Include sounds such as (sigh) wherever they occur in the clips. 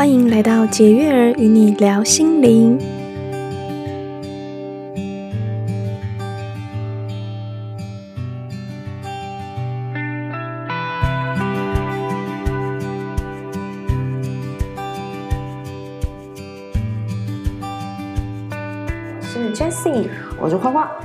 欢迎来到解月儿与你聊心灵。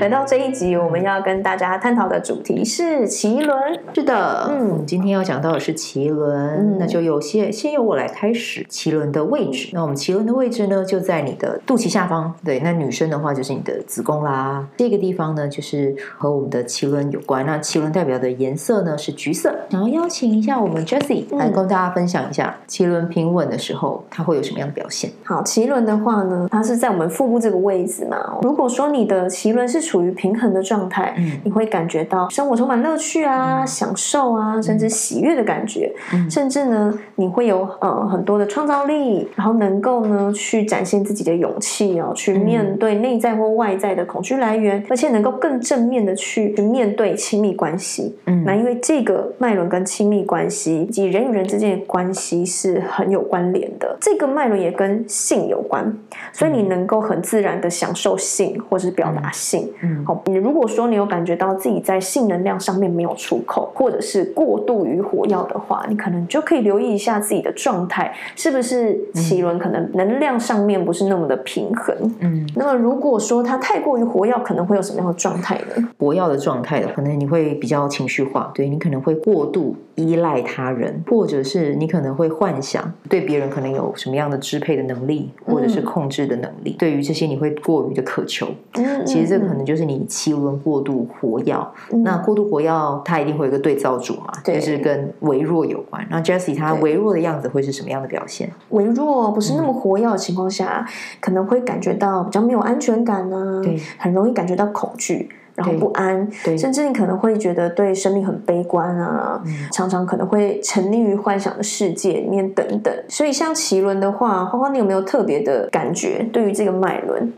来到这一集，我们要跟大家探讨的主题是脐轮。是的，嗯，今天要讲到的是脐轮，嗯、那就有些先由我来开始。脐轮的位置，那我们脐轮的位置呢，就在你的肚脐下方。对，那女生的话就是你的子宫啦。这个地方呢，就是和我们的脐轮有关。那脐轮代表的颜色呢是橘色。想要邀请一下我们 Jessie 来跟大家分享一下，脐轮平稳的时候，它会有什么样的表现？好，脐轮的话呢，它是在我们腹部这个位置嘛。如果说你的脐轮是处于平衡的状态，嗯，你会感觉到生活充满乐趣啊、嗯、享受啊，甚至喜悦的感觉，嗯、甚至呢，你会有呃很多的创造力，然后能够呢去展现自己的勇气哦，去面对内在或外在的恐惧来源，嗯、而且能够更正面的去去面对亲密关系。嗯，那因为这个脉轮跟亲密关系以及人与人之间的关系是很有关联的，这个脉轮也跟性有关，所以你能够很自然的享受性或是表达性。嗯，好。你如果说你有感觉到自己在性能量上面没有出口，或者是过度于火药的话，你可能就可以留意一下自己的状态，是不是奇轮可能能量上面不是那么的平衡。嗯，那么如果说它太过于火药，可能会有什么样的状态呢？火药的状态的，可能你会比较情绪化，对，你可能会过度依赖他人，或者是你可能会幻想对别人可能有什么样的支配的能力，或者是控制的能力。嗯、对于这些，你会过于的渴求。嗯，其实这个可能就是你脐轮过度活跃。嗯、那过度活跃，它一定会有一个对照组嘛，就是跟微弱有关。那 Jessie 她微弱的样子会是什么样的表现？微弱不是那么活跃的情况下，嗯、可能会感觉到比较没有安全感啊，对，很容易感觉到恐惧。然后不安，甚至你可能会觉得对生命很悲观啊，嗯、常常可能会沉溺于幻想的世界里面等等。所以像奇轮的话，花花，你有没有特别的感觉？对于这个脉轮，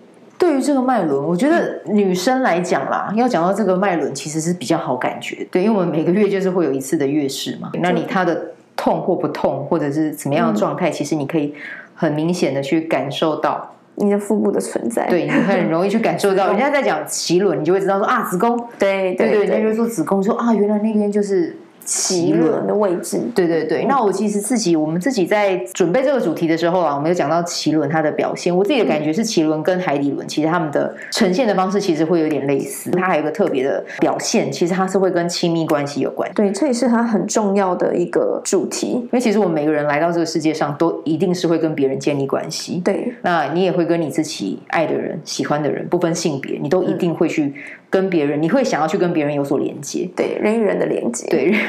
对于这个脉轮，我觉得女生来讲啦，嗯、要讲到这个脉轮，其实是比较好感觉。对，因为我们每个月就是会有一次的月事嘛，那你她的痛或不痛，或者是怎么样的状态，嗯、其实你可以很明显的去感受到。你的腹部的存在，对，你很容易去感受到。人家在讲脐轮，你就会知道说啊，子宫，(laughs) 对对对，人家就说子宫，说啊，原来那边就是。脐轮的位置，对对对。那我其实自己，我们自己在准备这个主题的时候啊，我们有讲到脐轮它的表现。我自己的感觉是，脐轮跟海底轮其实他们的呈现的方式其实会有点类似。它还有一个特别的表现，其实它是会跟亲密关系有关。对，这也是它很重要的一个主题。因为其实我们每个人来到这个世界上，都一定是会跟别人建立关系。对，那你也会跟你自己爱的人、喜欢的人，不分性别，你都一定会去跟别人，你会想要去跟别人有所连接。对，人与人的连接。对。(laughs)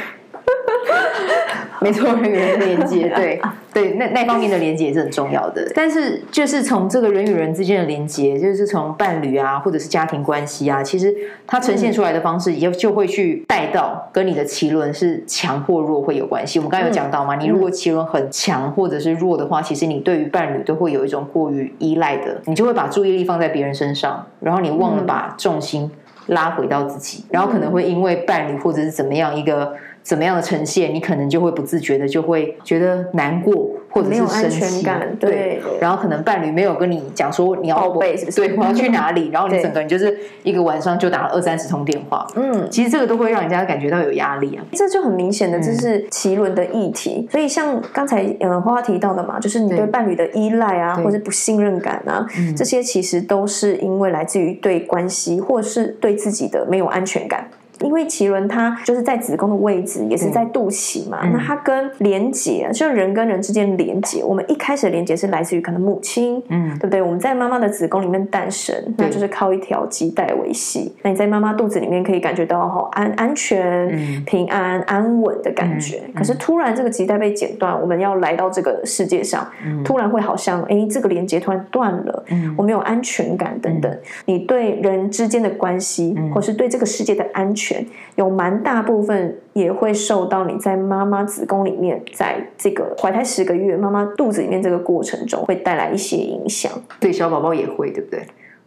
没错，人与人的连接，对对，那那方面的连接也是很重要的。但是，就是从这个人与人之间的连接，就是从伴侣啊，或者是家庭关系啊，其实它呈现出来的方式，也就会去带到跟你的奇轮是强或弱会有关系。我们刚才有讲到嘛，你如果奇轮很强或者是弱的话，其实你对于伴侣都会有一种过于依赖的，你就会把注意力放在别人身上，然后你忘了把重心拉回到自己，然后可能会因为伴侣或者是怎么样一个。怎么样的呈现，你可能就会不自觉的就会觉得难过，或者是生气，没有安全感，对，对，然后可能伴侣没有跟你讲说你要报备，是不是？对，我要去哪里，(laughs) 然后你整个人就是一个晚上就打了二三十通电话，嗯，其实这个都会让人家感觉到有压力啊，这就很明显的这是奇轮的议题。所以像刚才呃花花提到的嘛，就是你对伴侣的依赖啊，或者不信任感啊，这些其实都是因为来自于对关系或是对自己的没有安全感。因为脐轮它就是在子宫的位置，也是在肚脐嘛。嗯、那它跟连接，就是人跟人之间连接。我们一开始的连接是来自于可能母亲，嗯，对不对？我们在妈妈的子宫里面诞生，那就是靠一条脐带维系。那你在妈妈肚子里面可以感觉到好安安全、嗯、平安、安稳的感觉。可是突然这个脐带被剪断，我们要来到这个世界上，嗯、突然会好像哎，这个连接突然断了，嗯、我没有安全感等等。嗯、你对人之间的关系，嗯、或是对这个世界的安全。有蛮大部分也会受到你在妈妈子宫里面，在这个怀胎十个月，妈妈肚子里面这个过程中，会带来一些影响。对，小宝宝也会，对不对？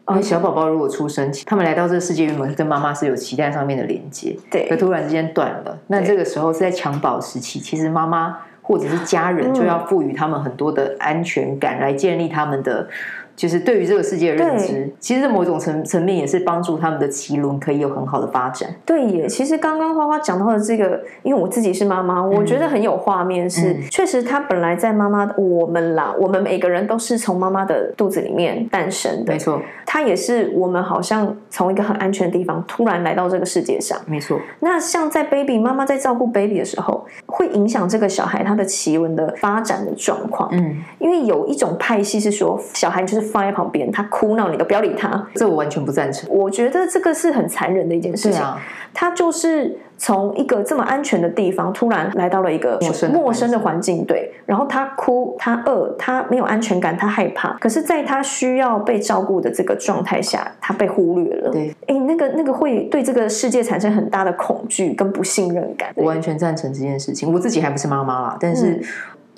因为小宝宝如果出生，他们来到这个世界，原本跟妈妈是有脐带上面的连接，对，可突然之间断了，那这个时候是在襁褓时期，其实妈妈。或者是家人，就要赋予他们很多的安全感，来建立他们的。就是对于这个世界的认知，其实某种层层面也是帮助他们的脐轮可以有很好的发展。对耶，其实刚刚花花讲到的这个，因为我自己是妈妈，我觉得很有画面是。是、嗯、确实，他本来在妈妈的我们啦，我们每个人都是从妈妈的肚子里面诞生的，没错。他也是我们好像从一个很安全的地方突然来到这个世界上，没错。那像在 baby 妈妈在照顾 baby 的时候，会影响这个小孩他的脐轮的发展的状况。嗯，因为有一种派系是说，小孩就是放在旁边，他。哭闹你都不要理他，这我完全不赞成。我觉得这个是很残忍的一件事情。啊、他就是从一个这么安全的地方，突然来到了一个陌生的环境，对。然后他哭，他饿，他没有安全感，他害怕。可是，在他需要被照顾的这个状态下，他被忽略了。对，哎，那个那个会对这个世界产生很大的恐惧跟不信任感。我完全赞成这件事情。我自己还不是妈妈啦，但是。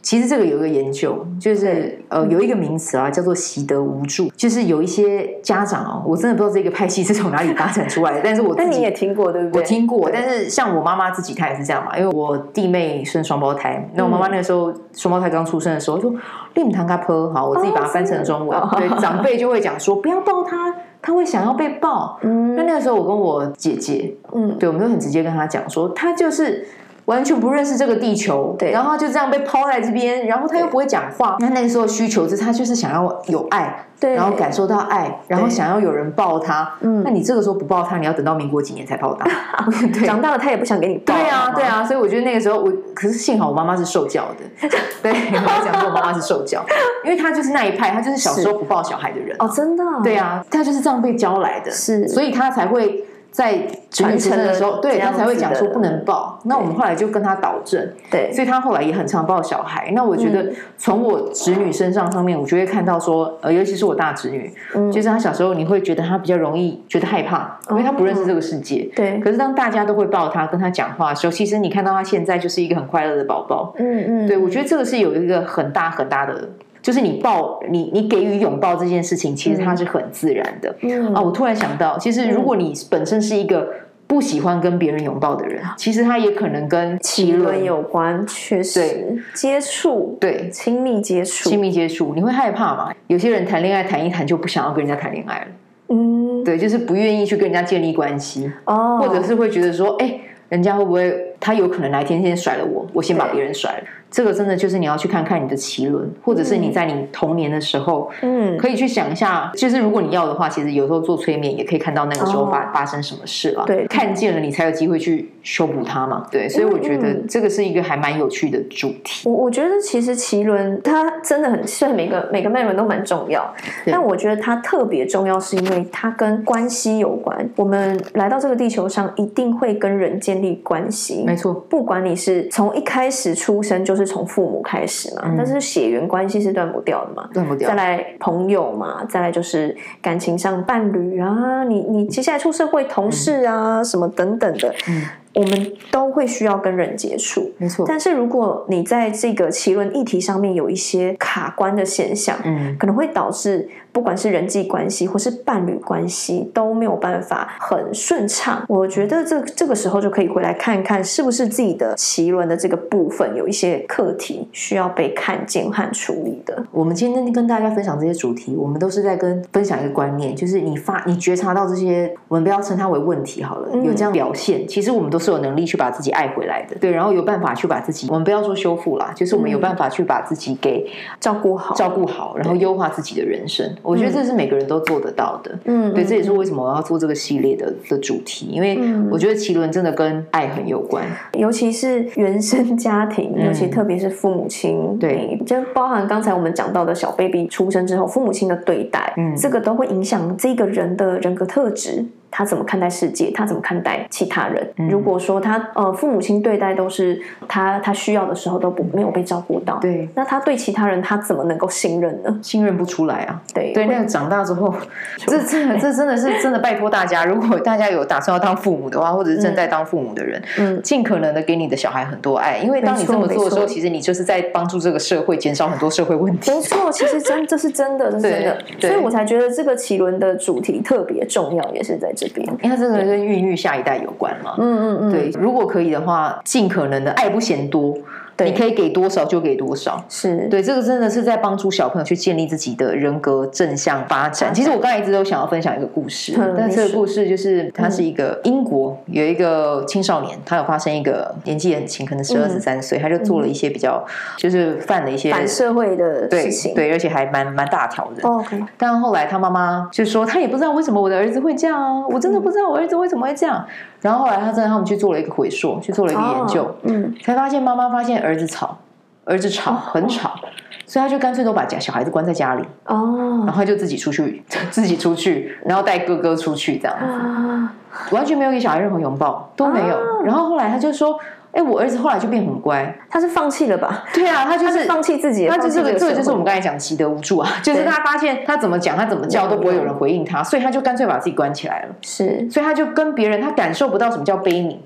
嗯其实这个有一个研究，就是呃有一个名词啊，叫做习得无助。就是有一些家长哦，我真的不知道这个派系是从哪里发展出来的，但是我 (laughs) 但你也听过对不对？我听过，但是像我妈妈自己，她也是这样嘛。因为我弟妹生双胞胎，那我妈妈那个时候双胞胎刚出生的时候，说“令堂卡坡”，好，我自己把它翻成中文。对，长辈就会讲说不要抱他，他会想要被抱。嗯，那那个时候我跟我姐姐，嗯，对，我们就很直接跟他讲说，他就是。完全不认识这个地球，对，然后就这样被抛在这边，然后他又不会讲话。那那个时候需求是他就是想要有爱，对，然后感受到爱，然后想要有人抱他。嗯，那你这个时候不抱他，你要等到民国几年才抱他？(laughs) 对，长大了他也不想给你抱。对啊，对啊，所以我觉得那个时候我，可是幸好我妈妈是受教的。(laughs) 对，我讲过我妈妈是受教，(laughs) 因为她就是那一派，她就是小时候不抱小孩的人。哦，真的？对啊，她就是这样被教来的，是，所以她才会。在传承的时候，对他才会讲说不能抱。那我们后来就跟他导正，对，所以他后来也很常抱小孩。那我觉得从我侄女身上上面，我就会看到说，呃，尤其是我大侄女，嗯，就是她小时候你会觉得她比较容易觉得害怕，因为她不认识这个世界，对。可是当大家都会抱她，跟她讲话的时候，其实你看到她现在就是一个很快乐的宝宝，嗯嗯。对，我觉得这个是有一个很大很大的。就是你抱你，你给予拥抱这件事情，其实它是很自然的。嗯啊，我突然想到，其实如果你本身是一个不喜欢跟别人拥抱的人，嗯、其实他也可能跟奇轮有关。确实，接触，对亲密接触，亲密接触，你会害怕吗？有些人谈恋爱谈一谈就不想要跟人家谈恋爱了。嗯，对，就是不愿意去跟人家建立关系。哦，或者是会觉得说，哎，人家会不会他有可能哪天先甩了我，我先把别人甩了。这个真的就是你要去看看你的脐轮，或者是你在你童年的时候，嗯，可以去想一下，就是如果你要的话，其实有时候做催眠也可以看到那个时候发发生什么事了。对，看见了你才有机会去修补它嘛。对，所以我觉得这个是一个还蛮有趣的主题。我我觉得其实脐轮它真的很，虽然每个每个脉轮都蛮重要，但我觉得它特别重要，是因为它跟关系有关。我们来到这个地球上，一定会跟人建立关系。没错，不管你是从一开始出生就是从父母开始嘛，嗯、但是血缘关系是断不掉的嘛，断不掉。再来朋友嘛，再来就是感情上伴侣啊，你你接下来出社会同事啊，嗯、什么等等的。嗯我们都会需要跟人接触，没错。但是如果你在这个奇轮议题上面有一些卡关的现象，嗯，可能会导致不管是人际关系或是伴侣关系都没有办法很顺畅。我觉得这这个时候就可以回来看看，是不是自己的脐轮的这个部分有一些课题需要被看见和处理的。我们今天跟大家分享这些主题，我们都是在跟分享一个观念，就是你发你觉察到这些，我们不要称它为问题好了，有这样表现，其实我们都。是有能力去把自己爱回来的，对，然后有办法去把自己，我们不要说修复啦，就是我们有办法去把自己给照顾好，照顾好，然后优化自己的人生。我觉得这是每个人都做得到的，嗯，对，这也是为什么我要做这个系列的的主题，因为我觉得奇轮真的跟爱很有关，尤其是原生家庭，尤其特别是父母亲，对，就包含刚才我们讲到的小 baby 出生之后，父母亲的对待，嗯，这个都会影响这个人的人格特质。他怎么看待世界？他怎么看待其他人？嗯、如果说他呃父母亲对待都是他他需要的时候都不没有被照顾到，对，那他对其他人他怎么能够信任呢？信任不出来啊。对对，那个长大之后，这这 (laughs) 这真的是真的拜托大家，如果大家有打算要当父母的话，或者是正在当父母的人，嗯，尽可能的给你的小孩很多爱，因为当你这么做的时候，其实你就是在帮助这个社会减少很多社会问题。没错，其实真这是真的，这是真的，所以我才觉得这个奇轮的主题特别重要，也是在。这边，因为它这个跟孕育下一代有关嘛。嗯嗯嗯，对，如果可以的话，尽可能的爱不嫌多，你可以给多少就给多少。是对，这个真的是在帮助小朋友去建立自己的人格正向发展。其实我刚才一直都想要分享一个故事，但这个故事就是他是一个英国有一个青少年，他有发生一个年纪很轻，可能十二十三岁，他就做了一些比较就是犯了一些反社会的事情，对，而且还蛮蛮大条的。但后来他妈妈就说，他也不知道为什么我的儿子会这样啊，我真的不知道我儿子为什么会这样。然后后来他真的他们去做了一个回溯，去做了一个研究，嗯，才发现妈妈发现儿子吵，儿子吵很吵，所以他就干脆都把家小孩子关在家里哦，然后就自己出去，(laughs) 自己出去，然后带哥哥出去这样子，完全没有给小孩任何拥抱都没有。然后后来他就说。哎，我儿子后来就变很乖，他是放弃了吧？对啊，他就是放弃自己，他就这个，这个就是我们刚才讲习得无助啊，就是他发现他怎么讲，他怎么叫都不会有人回应他，所以他就干脆把自己关起来了。是，所以他就跟别人，他感受不到什么叫悲悯，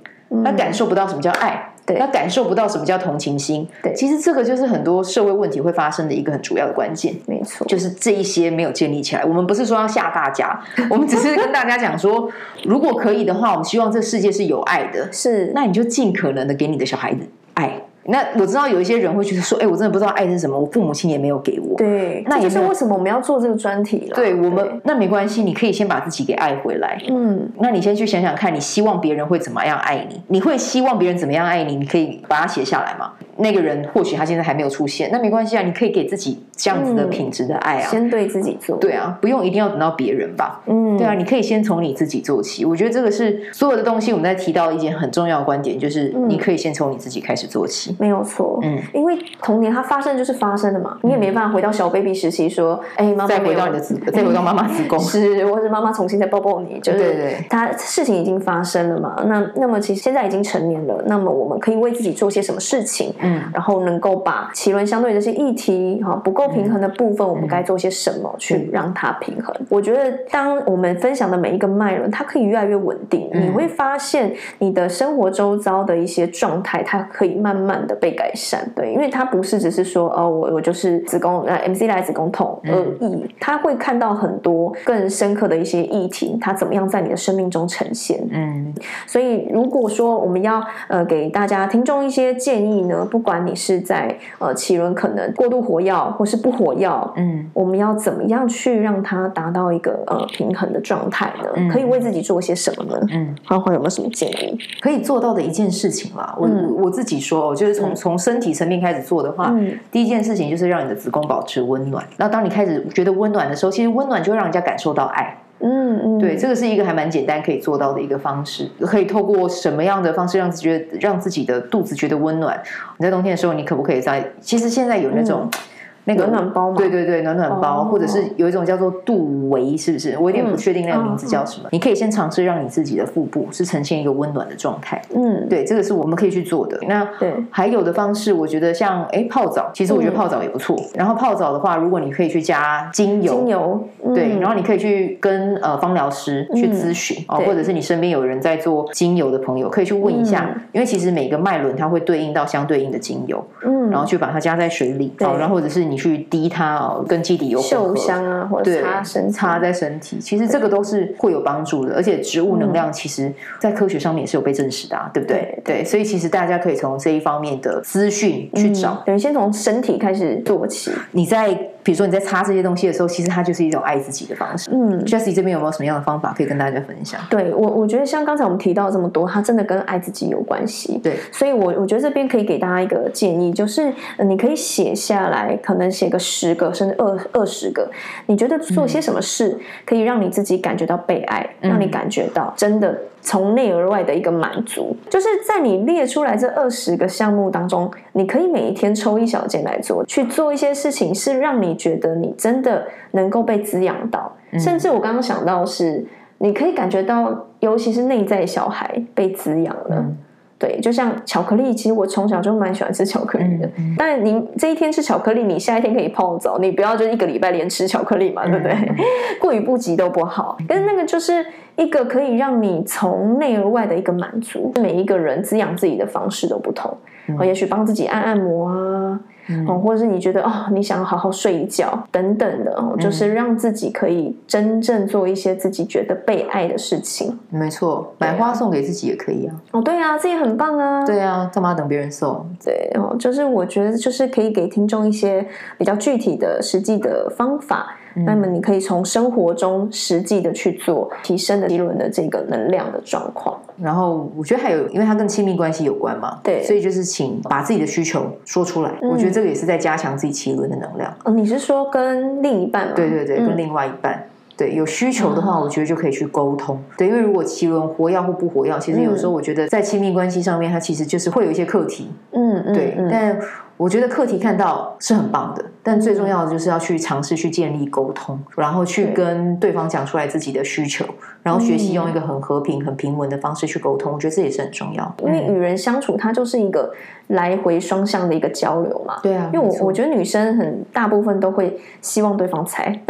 他感受不到什么叫爱。对，他感受不到什么叫同情心。对，其实这个就是很多社会问题会发生的一个很主要的关键。没错，就是这一些没有建立起来。我们不是说要吓大家，我们只是跟大家讲说，如果可以的话，我们希望这世界是有爱的。是，那你就尽可能的给你的小孩子爱。那我知道有一些人会觉得说，哎，我真的不知道爱是什么，我父母亲也没有给我。对，那也是为什么我们要做这个专题了？对我们，那没关系，你可以先把自己给爱回来。嗯，那你先去想想看，你希望别人会怎么样爱你？你会希望别人怎么样爱你？你可以把它写下来吗？那个人或许他现在还没有出现，那没关系啊，你可以给自己这样子的品质的爱啊，先对自己做。对啊，不用一定要等到别人吧。嗯，对啊，你可以先从你自己做起。我觉得这个是所有的东西，我们在提到一件很重要的观点，就是你可以先从你自己开始做起。没有错。嗯。因为童年它发生就是发生的嘛，你也没办法回到小 baby 时期说，哎，妈妈再回到你的子，再回到妈妈子宫，(laughs) 是，或者妈妈重新再抱抱你，就是对对，它事情已经发生了嘛。那那么其实现在已经成年了，那么我们可以为自己做些什么事情？嗯，然后能够把奇轮相对这些议题哈不够平衡的部分，我们该做些什么去让它平衡？我觉得当我们分享的每一个脉轮，它可以越来越稳定，你会发现你的生活周遭的一些状态，它可以慢慢的被改善。对，因为它不是只是说哦，我我就是子宫呃 MC 来子宫痛而已，他会看到很多更深刻的一些议题，它怎么样在你的生命中呈现。嗯，所以如果说我们要呃给大家听众一些建议呢，不管你是在呃脐轮可能过度活跃或是不活跃，嗯，我们要怎么样去让它达到一个呃平衡的状态呢？可以为自己做些什么呢？嗯，花花有没有什么建议可以做到的一件事情啦？我我自己说，就是从从身体。层面开始做的话，嗯、第一件事情就是让你的子宫保持温暖。那当你开始觉得温暖的时候，其实温暖就会让人家感受到爱。嗯嗯，对，这个是一个还蛮简单可以做到的一个方式。可以透过什么样的方式让自觉得让自己的肚子觉得温暖？你在冬天的时候，你可不可以在？其实现在有那种。嗯那个暖暖包嘛？对对对，暖暖包，或者是有一种叫做肚围，是不是？我有点不确定那个名字叫什么。你可以先尝试让你自己的腹部是呈现一个温暖的状态。嗯，对，这个是我们可以去做的。那对，还有的方式，我觉得像哎泡澡，其实我觉得泡澡也不错。然后泡澡的话，如果你可以去加精油，精油，对，然后你可以去跟呃芳疗师去咨询哦，或者是你身边有人在做精油的朋友，可以去问一下，因为其实每个脉轮它会对应到相对应的精油，嗯，然后去把它加在水里，好，然后或者是你。去滴它哦，跟基底油混香啊，或者擦身擦在身体，其实这个都是会有帮助的。而且植物能量其实，在科学上面也是有被证实的，啊，对不对？对，所以其实大家可以从这一方面的资讯去找，等于先从身体开始做起。你在比如说你在擦这些东西的时候，其实它就是一种爱自己的方式。嗯，Jessie 这边有没有什么样的方法可以跟大家分享？对我，我觉得像刚才我们提到这么多，它真的跟爱自己有关系。对，所以我我觉得这边可以给大家一个建议，就是你可以写下来，可能写个十个甚至二二十个，你觉得做些什么事可以让你自己感觉到被爱，嗯、让你感觉到真的从内而外的一个满足。就是在你列出来这二十个项目当中，你可以每一天抽一小件来做，去做一些事情，是让你觉得你真的能够被滋养到。嗯、甚至我刚刚想到是，你可以感觉到，尤其是内在小孩被滋养了。嗯对，就像巧克力，其实我从小就蛮喜欢吃巧克力的。嗯嗯、但你这一天吃巧克力，你下一天可以泡澡，你不要就一个礼拜连吃巧克力嘛，对不对？嗯、(laughs) 过于不及都不好。但是那个就是一个可以让你从内而外的一个满足。每一个人滋养自己的方式都不同，嗯、也许帮自己按按摩啊。嗯，或者是你觉得哦，你想要好好睡一觉等等的，就是让自己可以真正做一些自己觉得被爱的事情。没错，买花送给自己也可以啊。哦，对啊，这也很棒啊。对啊，干嘛等别人送？对，哦，就是我觉得就是可以给听众一些比较具体的、实际的方法。那么你可以从生活中实际的去做，提升的一轮的这个能量的状况。然后我觉得还有，因为它跟亲密关系有关嘛，对，所以就是请把自己的需求说出来。嗯、我觉得这个也是在加强自己奇轮的能量。哦，你是说跟另一半吗？对对对，跟另外一半。嗯、对，有需求的话，我觉得就可以去沟通。嗯、对，因为如果奇轮活要或不活要，其实有时候我觉得在亲密关系上面，它其实就是会有一些课题。嗯嗯，对，但。我觉得课题看到是很棒的，但最重要的就是要去尝试去建立沟通，然后去跟对方讲出来自己的需求，然后学习用一个很和平、很平稳的方式去沟通。我觉得这也是很重要，因为与人相处，它就是一个来回双向的一个交流嘛。对啊，因为我我觉得女生很大部分都会希望对方猜，(laughs)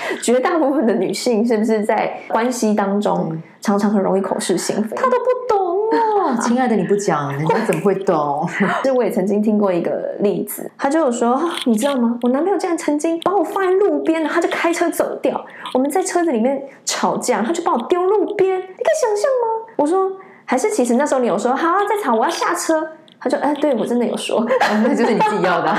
(laughs) 绝大部分的女性是不是在关系当中常常很容易口是心非？她都不懂。哦，(laughs) 亲爱的，你不讲，人家怎么会懂？(laughs) 其实我也曾经听过一个例子，他就有说，你知道吗？我男朋友竟然曾经把我放在路边，他就开车走掉。我们在车子里面吵架，他就把我丢路边。你可以想象吗？我说，还是其实那时候你有说，好啊，再吵，我要下车。他就哎，对我真的有说，那就是你自己要的。(laughs)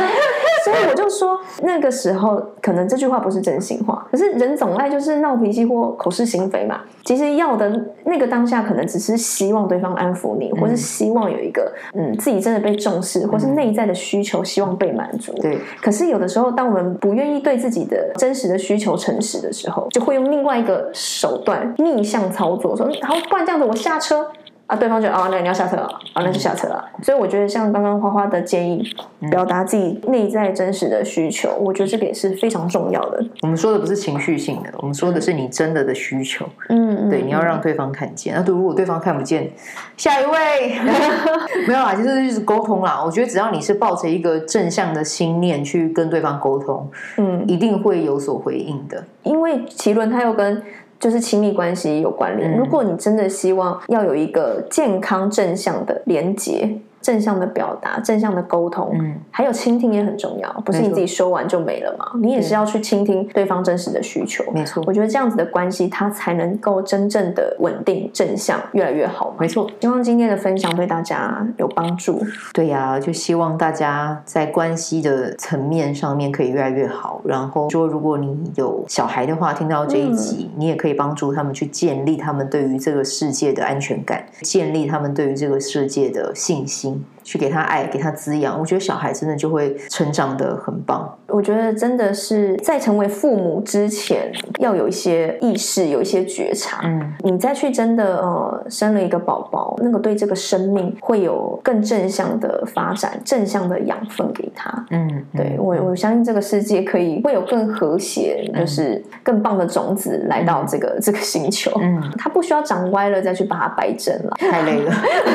所以我就说，那个时候可能这句话不是真心话，可是人总爱就是闹脾气或口是心非嘛。其实要的那个当下，可能只是希望对方安抚你，或是希望有一个嗯自己真的被重视，或是内在的需求希望被满足。对。可是有的时候，当我们不愿意对自己的真实的需求诚实的时候，就会用另外一个手段逆向操作，说好，不然这样子我下车。啊，对方就啊，那你要下车了，啊，那就下车了。所以我觉得像刚刚花花的建议，表达自己内在真实的需求，我觉得这个也是非常重要的。我们说的不是情绪性的，我们说的是你真的的需求。嗯，对，你要让对方看见。那如果对方看不见，下一位 (laughs) 没有啦，其实就是沟通啦。我觉得只要你是抱着一个正向的心念去跟对方沟通，嗯，一定会有所回应的。因为奇伦他又跟就是亲密关系有关联。如果你真的希望要有一个健康正向的连接。正向的表达，正向的沟通，嗯，还有倾听也很重要，不是你自己说完就没了嘛？你也是要去倾听对方真实的需求，没错。我觉得这样子的关系，它才能够真正的稳定、正向，越来越好嘛。没错。希望今天的分享对大家有帮助。对呀、啊，就希望大家在关系的层面上面可以越来越好。然后说，如果你有小孩的话，听到这一集，嗯、你也可以帮助他们去建立他们对于这个世界的安全感，建立他们对于这个世界的信心。useful. 去给他爱，给他滋养，我觉得小孩真的就会成长的很棒。我觉得真的是在成为父母之前，要有一些意识，有一些觉察。嗯，你再去真的呃生了一个宝宝，那个对这个生命会有更正向的发展，正向的养分给他。嗯，对我我相信这个世界可以会有更和谐，就是更棒的种子来到这个、嗯、这个星球。嗯，他不需要长歪了再去把它掰正了，太累了。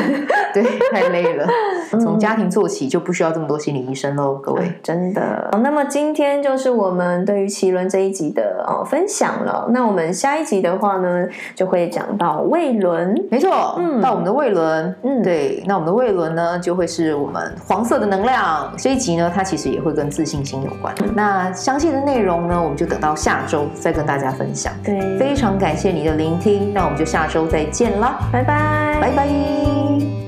(laughs) 对，太累了。从家庭做起就不需要这么多心理医生喽，各位。真的。那么今天就是我们对于奇轮这一集的哦分享了。那我们下一集的话呢，就会讲到胃轮。没错，嗯，到我们的胃轮，嗯，对。那我们的胃轮呢，就会是我们黄色的能量。这一集呢，它其实也会跟自信心有关。嗯、那详细的内容呢，我们就等到下周再跟大家分享。对，非常感谢你的聆听，那我们就下周再见啦，拜拜，拜拜。